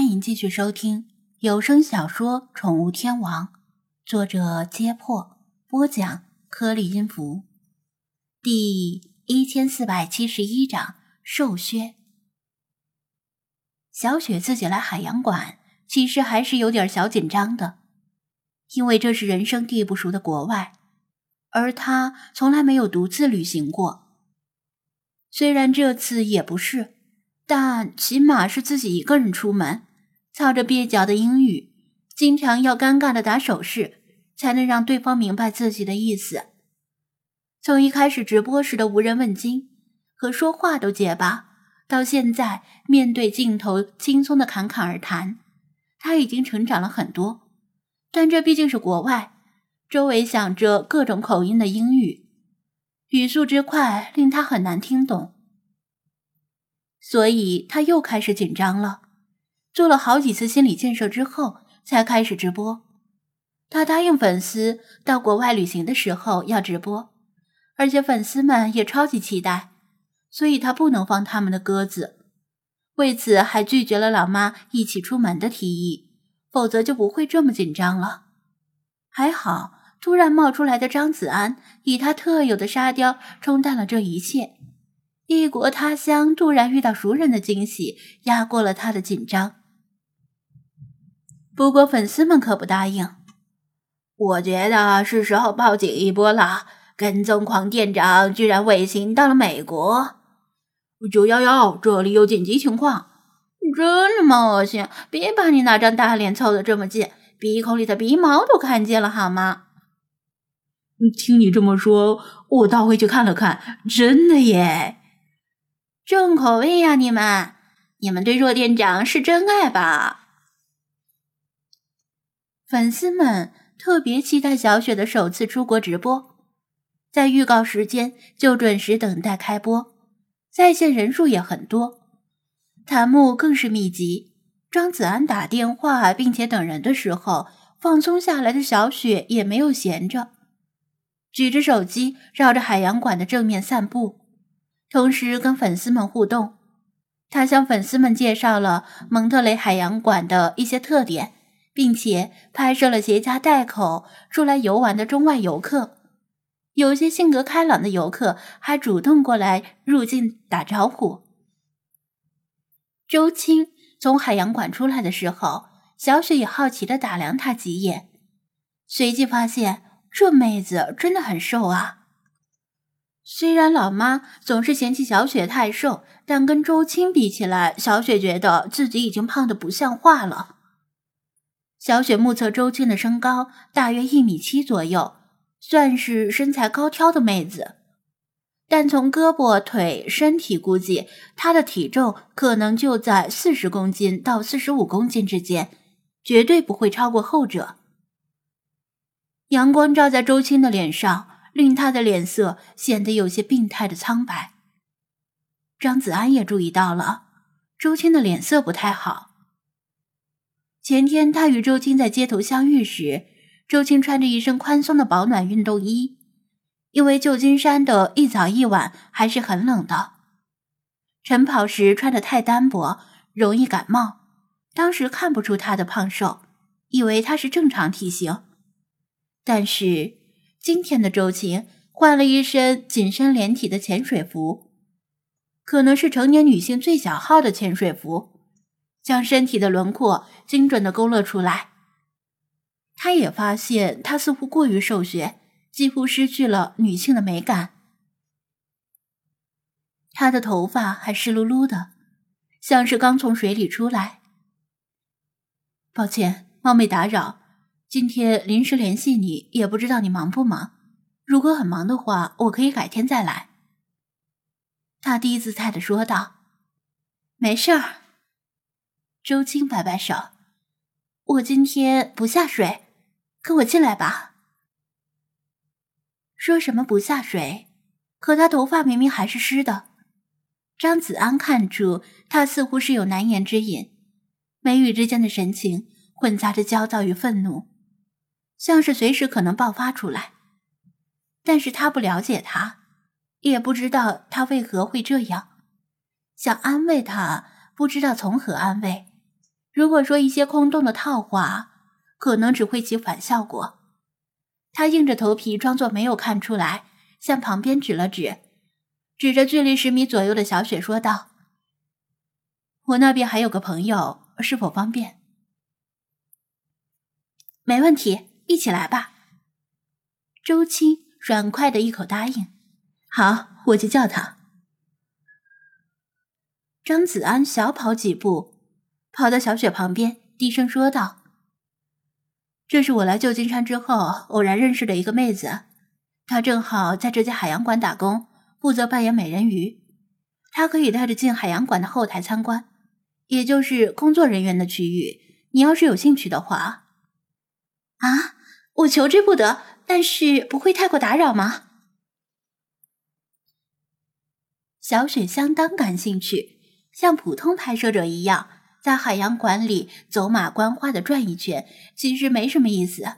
欢迎继续收听有声小说《宠物天王》，作者：揭破，播讲：颗粒音符，第一千四百七十一章瘦削。小雪自己来海洋馆，其实还是有点小紧张的，因为这是人生地不熟的国外，而她从来没有独自旅行过。虽然这次也不是。但起码是自己一个人出门，操着蹩脚的英语，经常要尴尬的打手势，才能让对方明白自己的意思。从一开始直播时的无人问津和说话都结巴，到现在面对镜头轻松的侃侃而谈，他已经成长了很多。但这毕竟是国外，周围响着各种口音的英语，语速之快令他很难听懂。所以他又开始紧张了，做了好几次心理建设之后，才开始直播。他答应粉丝到国外旅行的时候要直播，而且粉丝们也超级期待，所以他不能放他们的鸽子。为此，还拒绝了老妈一起出门的提议，否则就不会这么紧张了。还好，突然冒出来的张子安以他特有的沙雕冲淡了这一切。异国他乡，突然遇到熟人的惊喜，压过了他的紧张。不过粉丝们可不答应。我觉得是时候报警一波了。跟踪狂店长居然尾行到了美国。九幺幺，这里有紧急情况！真的吗？恶心！别把你那张大脸凑得这么近，鼻孔里的鼻毛都看见了，好吗？听你这么说，我倒回去看了看，真的耶。重口味呀！你们，你们对若店长是真爱吧？粉丝们特别期待小雪的首次出国直播，在预告时间就准时等待开播，在线人数也很多，弹幕更是密集。张子安打电话并且等人的时候，放松下来的小雪也没有闲着，举着手机绕着海洋馆的正面散步。同时跟粉丝们互动，他向粉丝们介绍了蒙特雷海洋馆的一些特点，并且拍摄了携家带口出来游玩的中外游客。有些性格开朗的游客还主动过来入境打招呼。周青从海洋馆出来的时候，小雪也好奇的打量他几眼，随即发现这妹子真的很瘦啊。虽然老妈总是嫌弃小雪太瘦，但跟周青比起来，小雪觉得自己已经胖得不像话了。小雪目测周青的身高大约一米七左右，算是身材高挑的妹子，但从胳膊、腿、身体估计，她的体重可能就在四十公斤到四十五公斤之间，绝对不会超过后者。阳光照在周青的脸上。令她的脸色显得有些病态的苍白。张子安也注意到了周青的脸色不太好。前天他与周青在街头相遇时，周青穿着一身宽松的保暖运动衣，因为旧金山的一早一晚还是很冷的，晨跑时穿的太单薄，容易感冒。当时看不出他的胖瘦，以为他是正常体型，但是。今天的周晴换了一身紧身连体的潜水服，可能是成年女性最小号的潜水服，将身体的轮廓精准的勾勒出来。他也发现她似乎过于瘦削，几乎失去了女性的美感。她的头发还湿漉漉的，像是刚从水里出来。抱歉，冒昧打扰。今天临时联系你，也不知道你忙不忙。如果很忙的话，我可以改天再来。”他低姿态的说道。“没事儿。”周青摆摆手，“我今天不下水，跟我进来吧。”说什么不下水？可他头发明明还是湿的。张子安看出他似乎是有难言之隐，眉宇之间的神情混杂着焦躁与愤怒。像是随时可能爆发出来，但是他不了解他，也不知道他为何会这样，想安慰他，不知道从何安慰，如果说一些空洞的套话，可能只会起反效果。他硬着头皮装作没有看出来，向旁边指了指，指着距离十米左右的小雪说道：“我那边还有个朋友，是否方便？”“没问题，一起来吧。”周青软快的一口答应：“好，我就叫他。”张子安小跑几步。跑到小雪旁边，低声说道：“这是我来旧金山之后偶然认识的一个妹子，她正好在这家海洋馆打工，负责扮演美人鱼。她可以带着进海洋馆的后台参观，也就是工作人员的区域。你要是有兴趣的话，啊，我求之不得，但是不会太过打扰吗？”小雪相当感兴趣，像普通拍摄者一样。在海洋馆里走马观花的转一圈，其实没什么意思。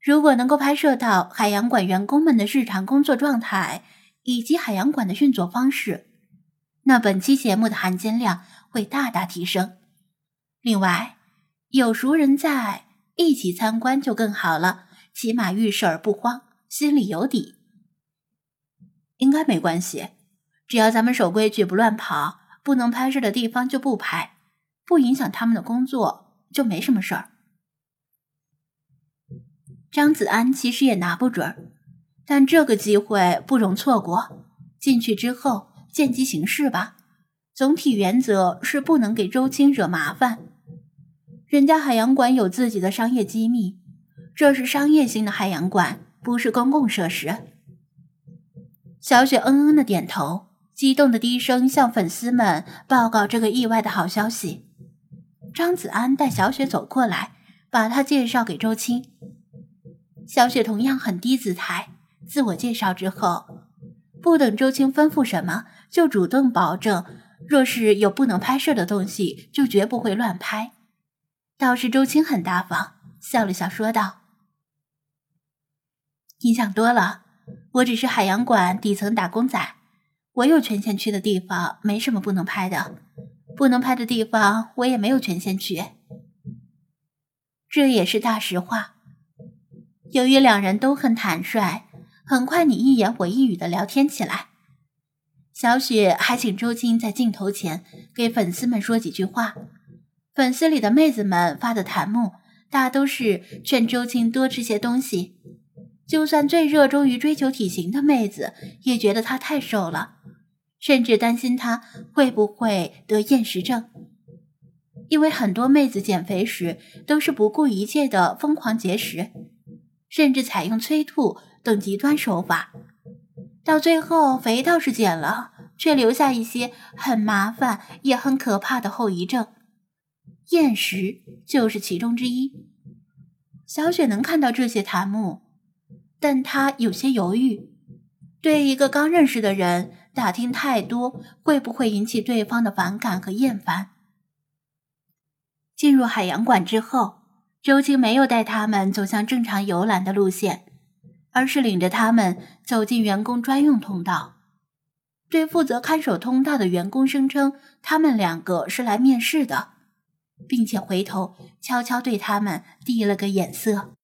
如果能够拍摄到海洋馆员工们的日常工作状态以及海洋馆的运作方式，那本期节目的含金量会大大提升。另外，有熟人在一起参观就更好了，起码遇事儿不慌，心里有底。应该没关系，只要咱们守规矩，不乱跑，不能拍摄的地方就不拍。不影响他们的工作，就没什么事儿。张子安其实也拿不准，但这个机会不容错过。进去之后见机行事吧。总体原则是不能给周青惹麻烦。人家海洋馆有自己的商业机密，这是商业性的海洋馆，不是公共设施。小雪嗯嗯的点头，激动的低声向粉丝们报告这个意外的好消息。张子安带小雪走过来，把她介绍给周青。小雪同样很低姿态，自我介绍之后，不等周青吩咐什么，就主动保证，若是有不能拍摄的东西，就绝不会乱拍。倒是周青很大方，笑了笑说道：“你想多了，我只是海洋馆底层打工仔，我有权限去的地方，没什么不能拍的。”不能拍的地方，我也没有权限去。这也是大实话。由于两人都很坦率，很快你一言我一语的聊天起来。小雪还请周青在镜头前给粉丝们说几句话。粉丝里的妹子们发的弹幕，大都是劝周青多吃些东西。就算最热衷于追求体型的妹子，也觉得她太瘦了。甚至担心他会不会得厌食症，因为很多妹子减肥时都是不顾一切的疯狂节食，甚至采用催吐等极端手法，到最后肥倒是减了，却留下一些很麻烦也很可怕的后遗症，厌食就是其中之一。小雪能看到这些弹幕，但她有些犹豫，对一个刚认识的人。打听太多会不会引起对方的反感和厌烦？进入海洋馆之后，周青没有带他们走向正常游览的路线，而是领着他们走进员工专用通道。对负责看守通道的员工声称，他们两个是来面试的，并且回头悄悄对他们递了个眼色。